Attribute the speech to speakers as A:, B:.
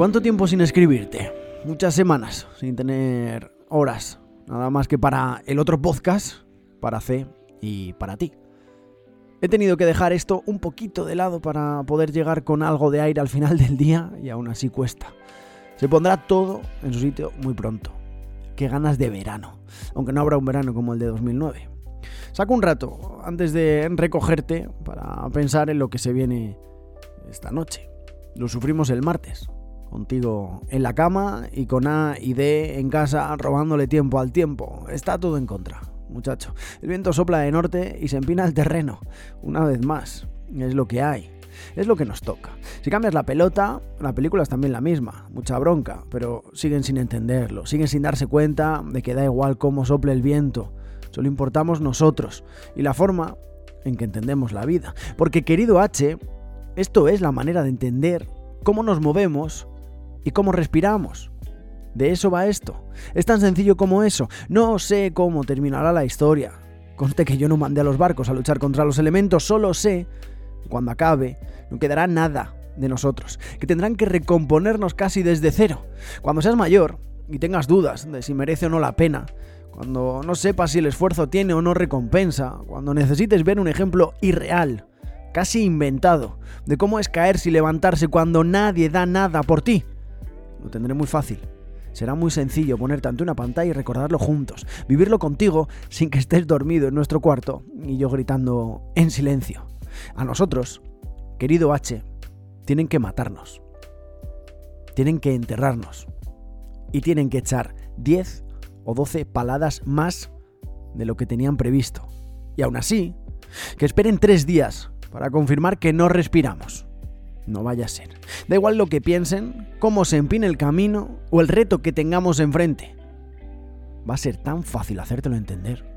A: ¿Cuánto tiempo sin escribirte? Muchas semanas sin tener horas, nada más que para el otro podcast, para C y para ti. He tenido que dejar esto un poquito de lado para poder llegar con algo de aire al final del día y aún así cuesta. Se pondrá todo en su sitio muy pronto. Qué ganas de verano, aunque no habrá un verano como el de 2009. Saco un rato antes de recogerte para pensar en lo que se viene esta noche. Lo sufrimos el martes, contigo en la cama y con A y D en casa robándole tiempo al tiempo. Está todo en contra, muchacho. El viento sopla de norte y se empina el terreno. Una vez más, es lo que hay. Es lo que nos toca. Si cambias la pelota, la película es también la misma. Mucha bronca, pero siguen sin entenderlo. Siguen sin darse cuenta de que da igual cómo sople el viento. Solo importamos nosotros y la forma en que entendemos la vida. Porque querido H, esto es la manera de entender cómo nos movemos y cómo respiramos. De eso va esto. Es tan sencillo como eso. No sé cómo terminará la historia. Conste que yo no mandé a los barcos a luchar contra los elementos, solo sé, cuando acabe, no quedará nada de nosotros, que tendrán que recomponernos casi desde cero. Cuando seas mayor y tengas dudas de si merece o no la pena, cuando no sepas si el esfuerzo tiene o no recompensa, cuando necesites ver un ejemplo irreal, casi inventado, de cómo es caerse y levantarse cuando nadie da nada por ti, lo tendré muy fácil. Será muy sencillo ponerte ante una pantalla y recordarlo juntos, vivirlo contigo sin que estés dormido en nuestro cuarto y yo gritando en silencio. A nosotros, querido H, tienen que matarnos. Tienen que enterrarnos. Y tienen que echar 10 o 12 paladas más de lo que tenían previsto. Y aún así, que esperen tres días para confirmar que no respiramos. No vaya a ser. Da igual lo que piensen, cómo se empine el camino o el reto que tengamos enfrente. Va a ser tan fácil hacértelo entender.